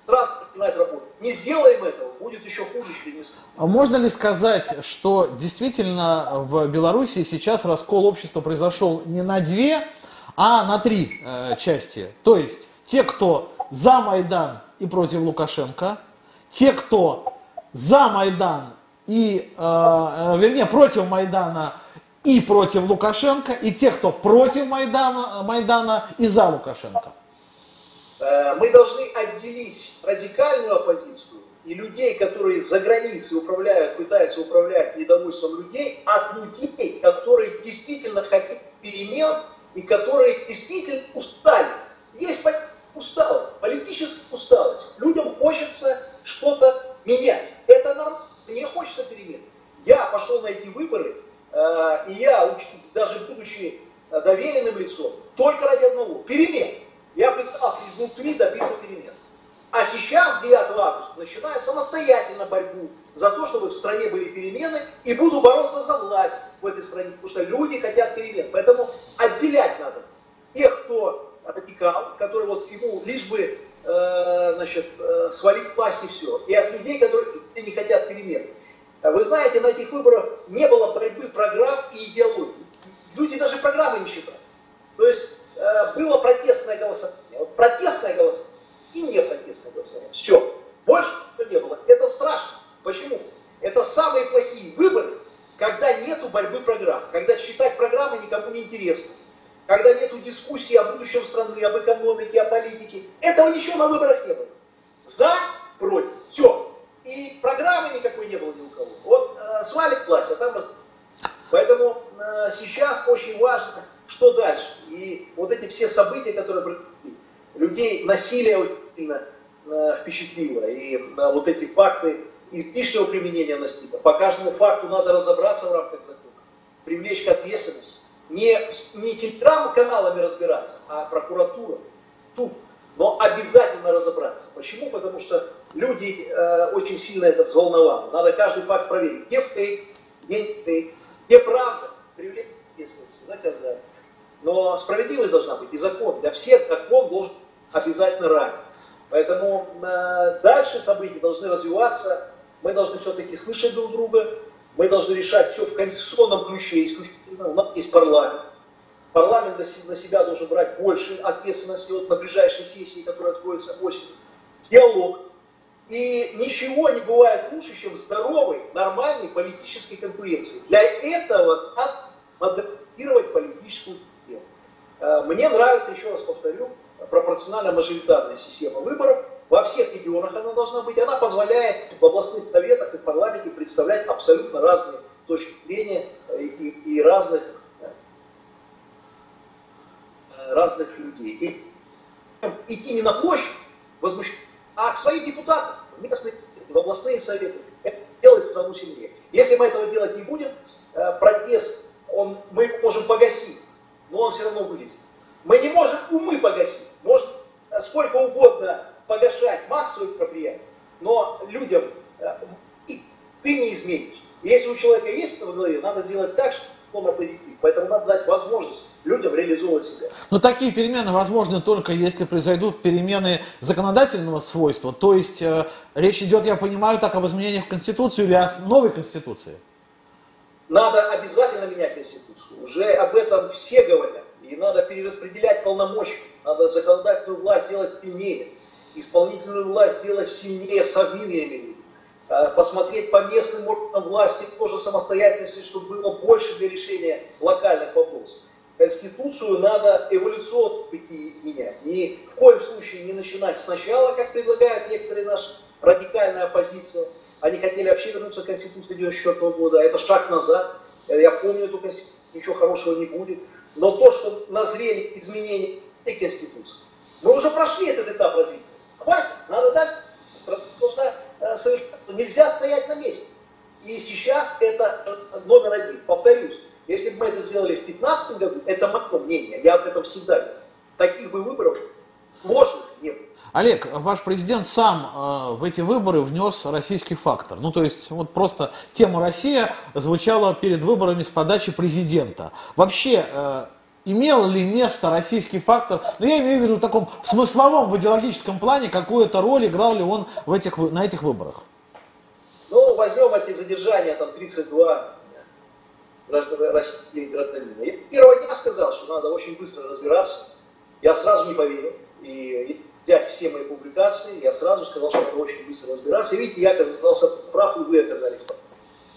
[SPEAKER 3] сразу начинать работать. Не сделаем этого, будет еще хуже через
[SPEAKER 1] А можно ли сказать, что действительно в Беларуси сейчас раскол общества произошел не на две, а на три э, части? То есть те, кто за Майдан и против Лукашенко, те, кто за Майдан и, э, э вернее, против Майдана и против Лукашенко, и тех, кто против Майдана, Майдана и за Лукашенко?
[SPEAKER 3] Э, мы должны отделить радикальную оппозицию и людей, которые за границей управляют, пытаются управлять недовольством людей, от людей, которые действительно хотят перемен и которые действительно устали. Есть усталость, политическая усталость. Людям хочется что-то менять. Это нормально. Мне хочется перемен. Я пошел на эти выборы Э, и я, даже будучи э, доверенным лицом, только ради одного, перемен. Я пытался изнутри добиться перемен. А сейчас, 9 августа, начинаю самостоятельно борьбу за то, чтобы в стране были перемены, и буду бороться за власть в этой стране, потому что люди хотят перемен. Поэтому отделять надо тех, кто радикал, который вот ему лишь бы э, значит, э, свалить власть и все, и от людей, которые не хотят перемен. Вы знаете, на этих выборах не было борьбы программ и идеологии. Люди даже программы не считали. То есть э, было протестное голосование. Вот протестное голосование и не протестное голосование. Все. Больше не было. Это страшно. Почему? Это самые плохие выборы, когда нету борьбы программ. Когда читать программы никому не интересно. Когда нету дискуссии о будущем страны, об экономике, о политике. Этого ничего на выборах не было. За, против. Все. И программы никакой не было ни у кого. Вот э, свалит власть, а там... Поэтому э, сейчас очень важно, что дальше. И вот эти все события, которые людей насилие очень сильно э, впечатлило. И э, вот эти факты излишнего применения насилия. По каждому факту надо разобраться в рамках закона, привлечь к ответственности. Не, не телеграм-каналами разбираться, а прокуратура, тут но обязательно разобраться. Почему? Потому что люди э, очень сильно это взволнованы. Надо каждый факт проверить. Где фейк, где не фейк, где правда, привлечь ответственность, наказать. Но справедливость должна быть и закон. Для всех закон должен обязательно равен. Поэтому э, дальше события должны развиваться. Мы должны все-таки слышать друг друга. Мы должны решать все в конституционном ключе исключительно. У нас есть парламент на себя должен брать больше ответственности вот на ближайшей сессии, которая откроется осенью. Диалог. И ничего не бывает лучше, чем здоровой, нормальной политической конкуренции. Для этого надо модернизировать политическую систему. Э, мне нравится, еще раз повторю, пропорционально-мажоритарная система выборов. Во всех регионах она должна быть. Она позволяет в областных советах и парламенте представлять абсолютно разные точки зрения и, и разных, э, разных людей. И идти не на площадь, возмущать, а к своим депутатам, в местные, в областные советы. Это делает страну сильнее. Если мы этого делать не будем, э, протест, он, мы можем погасить, но он все равно вылезет. Мы не можем умы погасить. Может сколько угодно погашать массовые мероприятия, но людям э, ты не изменишь. Если у человека есть это в голове, надо сделать так, чтобы он на позитив. Поэтому надо дать возможность людям реализовывать себя.
[SPEAKER 1] Но такие перемены возможны только если произойдут перемены законодательного свойства. То есть э, речь идет, я понимаю, так об изменениях в Конституцию или о новой Конституции?
[SPEAKER 3] Надо обязательно менять Конституцию. Уже об этом все говорят. И надо перераспределять полномочия. Надо законодательную власть сделать сильнее. Исполнительную власть сделать сильнее, совминиями. Э, посмотреть по местным органам власти тоже самостоятельности, чтобы было больше для решения локальных вопросов. Конституцию надо эволюционно пути менять. Ни в коем случае не начинать сначала, как предлагают некоторые наши радикальная оппозиция. Они хотели вообще вернуться к Конституции 1994 года. Это шаг назад. Я помню эту Конституцию, ничего хорошего не будет. Но то, что назрели изменения этой Конституции, мы уже прошли этот этап развития. Хватит, надо дать. Э, нельзя стоять на месте. И сейчас это э, номер один. Повторюсь, если бы мы это сделали в 2015 году, это мое мнение, я об этом всегда говорю. Таких бы выборов можно не было.
[SPEAKER 1] Олег, ваш президент сам э, в эти выборы внес российский фактор. Ну, то есть, вот просто тема Россия звучала перед выборами с подачи президента. Вообще, э, имел ли место российский фактор, ну, я имею в виду в таком смысловом, в идеологическом плане, какую-то роль играл ли он в этих, на этих выборах?
[SPEAKER 3] Ну, возьмем эти задержания, там, 32 российских гражданина. Я первого дня сказал, что надо очень быстро разбираться. Я сразу не поверил. И взять все мои публикации, я сразу сказал, что надо очень быстро разбираться. И видите, я оказался прав, и вы оказались прав.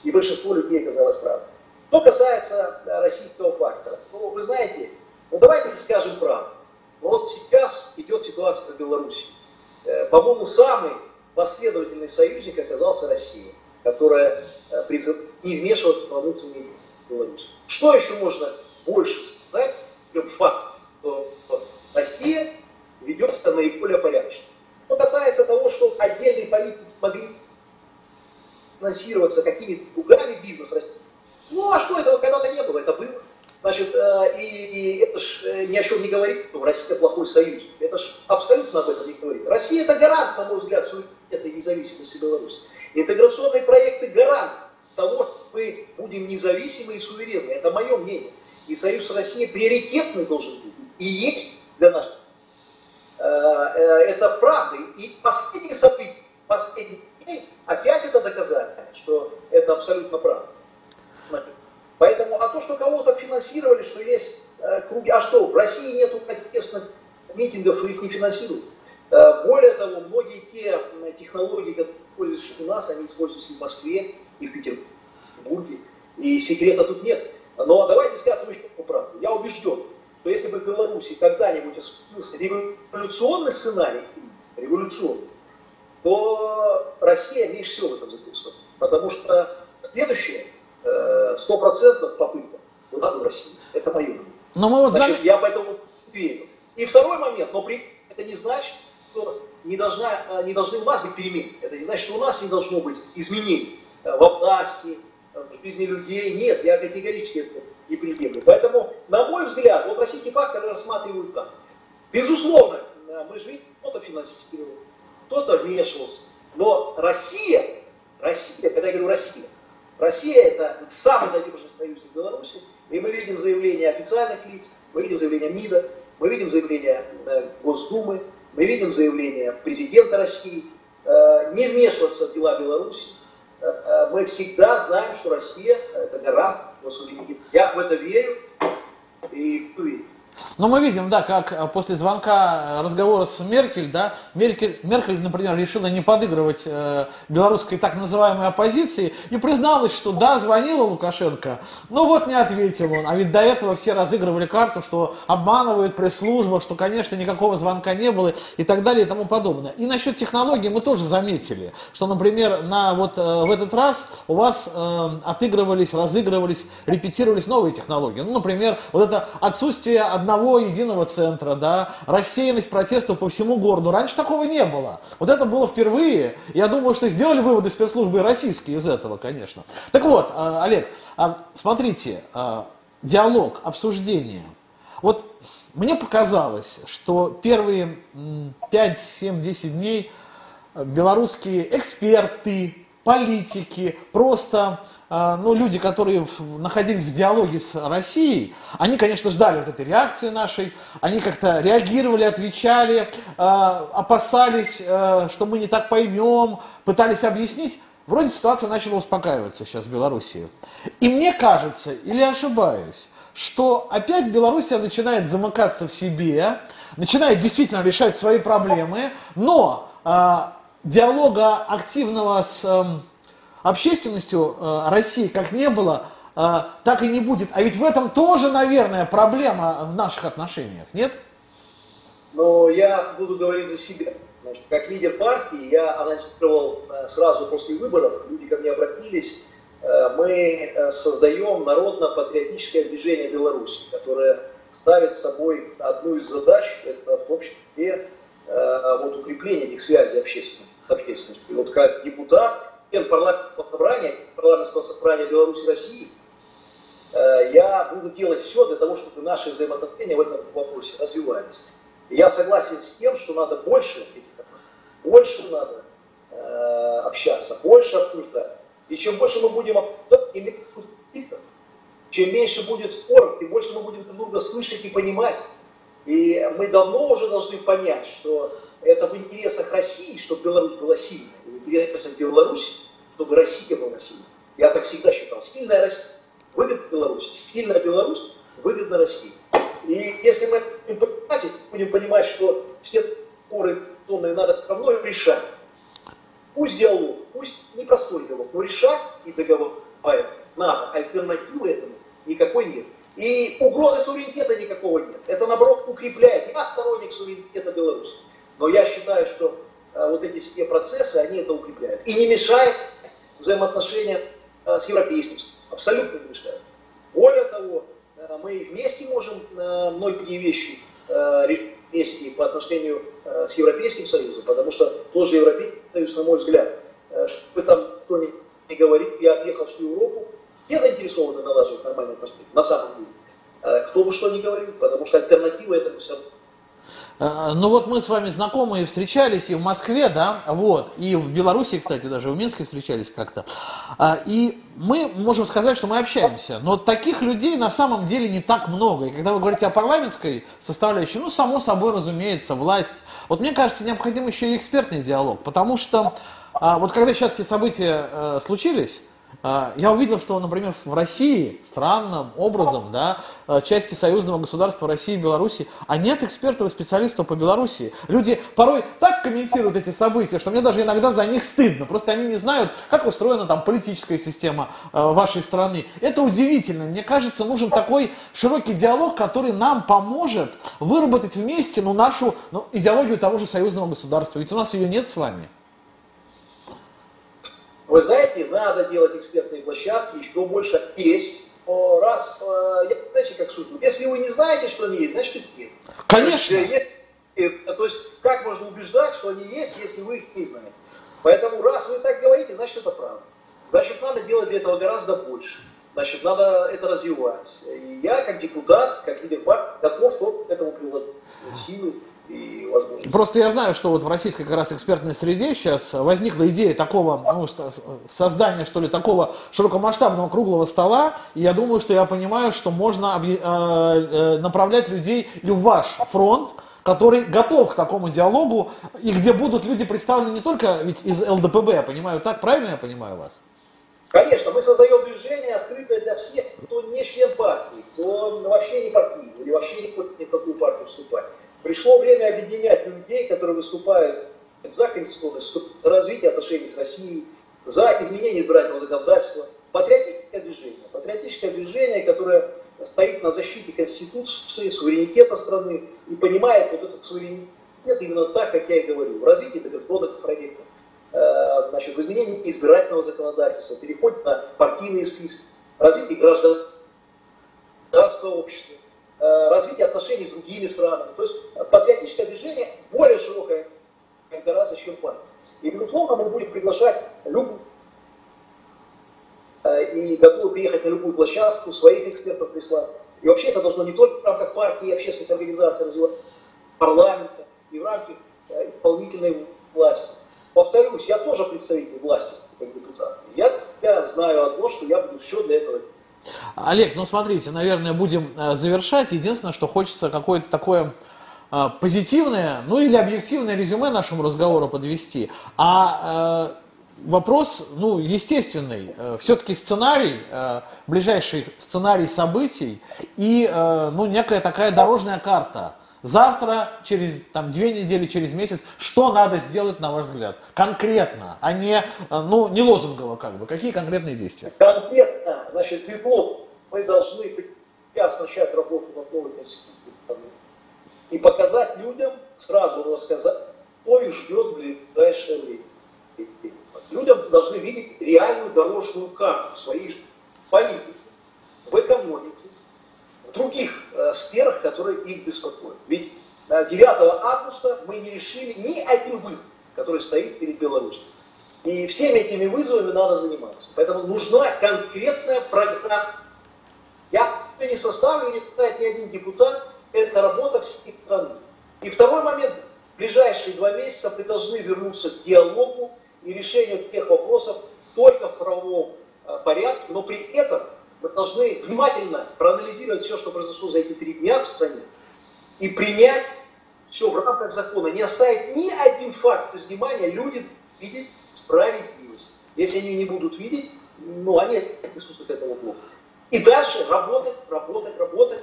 [SPEAKER 3] И большинство людей оказалось прав. Что касается российского фактора, ну, вы знаете, ну давайте скажем правду. Ну, вот сейчас идет ситуация в Беларуси. Э, по-моему, самый последовательный союзник оказался Россия, которая э, не вмешивалась во внутренние Беларуси. Что еще можно больше сказать, чем факт, что Россия ведется наиболее порядочно. Что касается того, что отдельные политики могли финансироваться какими-то кругами бизнес России, ну а что этого когда-то не было, это было. Значит, э, и, и это ж э, ни о чем не говорит, что Россия плохой союзник. Это ж абсолютно об этом не говорит. Россия это гарант, на мой взгляд, и независимости Беларуси. Интеграционные проекты гарант того, что мы будем независимы и суверенны. Это мое мнение. И Союз России приоритетный должен быть. И есть для нас. Э, это правда. И последние события, последние дней опять это доказали, что это абсолютно правда. Поэтому, а то, что кого-то финансировали, что есть э, круги, а что, в России нету протестных митингов, их не финансируют. Э, более того, многие те технологии, которые используются у нас, они используются и в Москве, и в Петербурге, и секрета тут нет. Но давайте скажем еще правду. Я убежден, что если бы в Беларуси когда-нибудь осуществился революционный сценарий, революционный, то Россия меньше всего в этом записывает. Потому что следующее, Э, стопроцентных попыток была в России. Это мое мнение.
[SPEAKER 1] Но мы вот
[SPEAKER 3] Значит, зам... Я поэтому верю. И второй момент, но при... это не значит, что не, должна, э, не должны у нас быть перемены. Это не значит, что у нас не должно быть изменений э, во власти, в жизни людей. Нет, я категорически это не приемлю. Поэтому, на мой взгляд, вот российский фактор рассматривают как. Безусловно, мы же видим, кто-то финансировал, кто-то вмешивался. Но Россия, Россия, когда я говорю Россия, Россия это самый надежный союзник Беларуси, и мы видим заявления официальных лиц, мы видим заявления МИДа, мы видим заявления э, Госдумы, мы видим заявления президента России, э, не вмешиваться в дела Беларуси. Э, мы всегда знаем, что Россия это гарант суверенитета. Я в это верю.
[SPEAKER 1] Но мы видим, да, как после звонка разговора с Меркель, да, Меркель, Меркель например, решила не подыгрывать э, белорусской так называемой оппозиции и призналась, что да, звонила Лукашенко, но вот не ответил он. А ведь до этого все разыгрывали карту, что обманывает пресс-служба, что, конечно, никакого звонка не было и так далее и тому подобное. И насчет технологий мы тоже заметили, что, например, на вот э, в этот раз у вас э, отыгрывались, разыгрывались, репетировались новые технологии. Ну, например, вот это отсутствие одного единого центра, да, рассеянность протестов по всему городу. Раньше такого не было. Вот это было впервые. Я думаю, что сделали выводы спецслужбы российские из этого, конечно. Так вот, э, Олег, а, смотрите, э, диалог, обсуждение. Вот мне показалось, что первые 5, 7, 10 дней белорусские эксперты, политики, просто а, ну, люди, которые находились в диалоге с Россией, они, конечно, ждали вот этой реакции нашей, они как-то реагировали, отвечали, а, опасались, а, что мы не так поймем, пытались объяснить. Вроде ситуация начала успокаиваться сейчас в Белоруссии. И мне кажется, или ошибаюсь, что опять Белоруссия начинает замыкаться в себе, начинает действительно решать свои проблемы, но диалога активного с э, общественностью э, России как не было, э, так и не будет. А ведь в этом тоже, наверное, проблема в наших отношениях, нет?
[SPEAKER 3] Но я буду говорить за себя. Значит, как лидер партии я анонсировал э, сразу после выборов, люди ко мне обратились, э, мы э, создаем народно-патриотическое движение Беларуси, которое ставит собой одну из задач, это в числе вот, укрепление этих связей общественных общественностью. И вот как депутат парламентского собрания, парламентского собрания Беларуси России, э, я буду делать все для того, чтобы наши взаимоотношения в этом вопросе развивались. И я согласен с тем, что надо больше больше надо э, общаться, больше обсуждать. И чем больше мы будем обсуждать, чем меньше будет споров, тем больше мы будем друг друга слышать и понимать. И мы давно уже должны понять, что это в интересах России, чтобы Беларусь была сильной, в интересах Беларуси, чтобы Россия была сильной. Я так всегда считал. Сильная Россия выгодна Беларуси, сильная Беларусь выгодна России. И если мы будем понимать, что все споры надо равно решать, пусть диалог, пусть непростой диалог, но решать и договаривать надо. Альтернативы этому никакой нет. И угрозы суверенитета никакого нет. Это, наоборот, укрепляет. Я сторонник суверенитета Беларуси. Но я считаю, что э, вот эти все процессы, они это укрепляют. И не мешает взаимоотношения э, с европейским Абсолютно не мешает. Более того, э, мы вместе можем многие вещи вместе по отношению с Европейским Союзом, потому что тоже Европейский Союз, на мой взгляд, что бы там кто ни, ни говорил, я объехал всю Европу, все заинтересованы налаживать нормальные отношения, на самом деле. Кто бы что ни говорил, потому что альтернатива этому все равно
[SPEAKER 1] ну вот мы с вами знакомы и встречались и в Москве, да, вот, и в Беларуси, кстати, даже в Минске встречались как-то. А, и мы можем сказать, что мы общаемся, но таких людей на самом деле не так много. И когда вы говорите о парламентской составляющей, ну, само собой, разумеется, власть. Вот мне кажется, необходим еще и экспертный диалог, потому что а, вот когда сейчас эти события э, случились, я увидел, что, например, в России странным образом, да, а, части союзного государства России и Беларуси, а нет экспертов и специалистов по Беларуси. Люди порой так комментируют эти события, что мне даже иногда за них стыдно. Просто они не знают, как устроена там политическая система а, вашей страны. Это удивительно. Мне кажется, нужен такой широкий диалог, который нам поможет выработать вместе ну, нашу ну, идеологию того же союзного государства. Ведь у нас ее нет с вами.
[SPEAKER 3] Вы знаете, надо делать экспертные площадки, еще больше есть. Раз, э, я знаете, как сужу, если вы не знаете, что они есть, значит их нет.
[SPEAKER 1] Конечно.
[SPEAKER 3] То есть, есть, то есть как можно убеждать, что они есть, если вы их не знаете? Поэтому раз вы так говорите, значит это правда. Значит, надо делать для этого гораздо больше. Значит, надо это развивать. И я, как депутат, как лидер партии, готов к этому приложить силы
[SPEAKER 1] Просто я знаю, что вот в российской как раз экспертной среде сейчас возникла идея такого, ну, создания, что ли, такого широкомасштабного круглого стола, и я думаю, что я понимаю, что можно э, э, направлять людей и в ваш фронт, который готов к такому диалогу, и где будут люди представлены не только ведь из ЛДПБ, я понимаю так, правильно я понимаю вас?
[SPEAKER 3] Конечно, мы создаем движение, открытое для всех, кто не член партии, кто вообще не партийный или вообще не хочет ни в какую партию вступать. Пришло время объединять людей, которые выступают за конституционность, за развитие отношений с Россией, за изменение избирательного законодательства. Патриотическое движение. Патриотическое движение, которое стоит на защите Конституции, суверенитета страны и понимает вот этот суверенитет именно так, как я и говорю, в развитии договорных проектов, э, значит, в изменении избирательного законодательства, переходе на партийные списки, развитие гражданского общества, развитие отношений с другими странами. То есть патриотическое движение более широкое гораздо, чем партия. И, безусловно, мы будем приглашать любую э, и готовы приехать на любую площадку, своих экспертов прислать. И вообще это должно не только в рамках партии и общественных организаций развиваться, парламента и в рамках э, исполнительной власти. Повторюсь, я тоже представитель власти как депутат. Я, я знаю одно, что я буду все для этого
[SPEAKER 1] Олег, ну смотрите, наверное, будем э, завершать. Единственное, что хочется какое-то такое а, позитивное, ну или объективное резюме нашему разговору подвести. А э, вопрос, ну, естественный, э, все-таки сценарий, э, ближайший сценарий событий и, э, ну, некая такая дорожная карта. Завтра, через там, две недели, через месяц, что надо сделать, на ваш взгляд? Конкретно, а не, э, ну, не лозунгово как бы. Какие конкретные действия?
[SPEAKER 3] Конкретно, значит, бегло мы должны сейчас начать работу над новой конституцией и показать людям, сразу рассказать, что их ждет в ближайшее время. Людям должны видеть реальную дорожную карту своей политики, в экономике, других э, сферах, которые их беспокоят. Ведь 9 августа мы не решили ни один вызов, который стоит перед Беларусью. И всеми этими вызовами надо заниматься. Поэтому нужна конкретная программа. Я не составлю, не читает ни один депутат, это работа всей страны. И второй момент, в ближайшие два месяца мы должны вернуться к диалогу и решению тех вопросов только в правовом э, порядке, но при этом мы должны внимательно проанализировать все, что произошло за эти три дня в стране, и принять все в рамках закона, не оставить ни один факт без внимания, люди видеть справедливость. Если они не будут видеть, ну, они отнесутся к этому плохо. И дальше работать, работать, работать,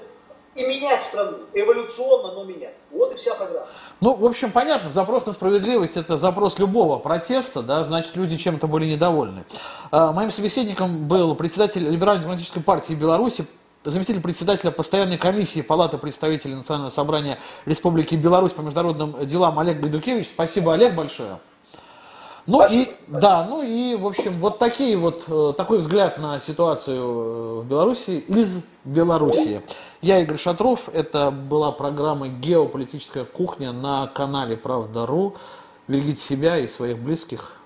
[SPEAKER 3] и менять страну. Эволюционно, но менять. Вот и вся программа.
[SPEAKER 1] Ну, в общем, понятно, запрос на справедливость – это запрос любого протеста, да, значит, люди чем-то были недовольны. А, моим собеседником был председатель Либерально-демократической партии Беларуси, заместитель председателя постоянной комиссии Палаты представителей Национального собрания Республики Беларусь по международным делам Олег Гайдукевич. Спасибо, Олег, большое. Ну Спасибо. и да, ну и в общем вот такие вот э, такой взгляд на ситуацию э, в Беларуси из Белоруссии. Я Игорь Шатров. Это была программа «Геополитическая кухня» на канале «Правда.ру». Берегите себя и своих близких.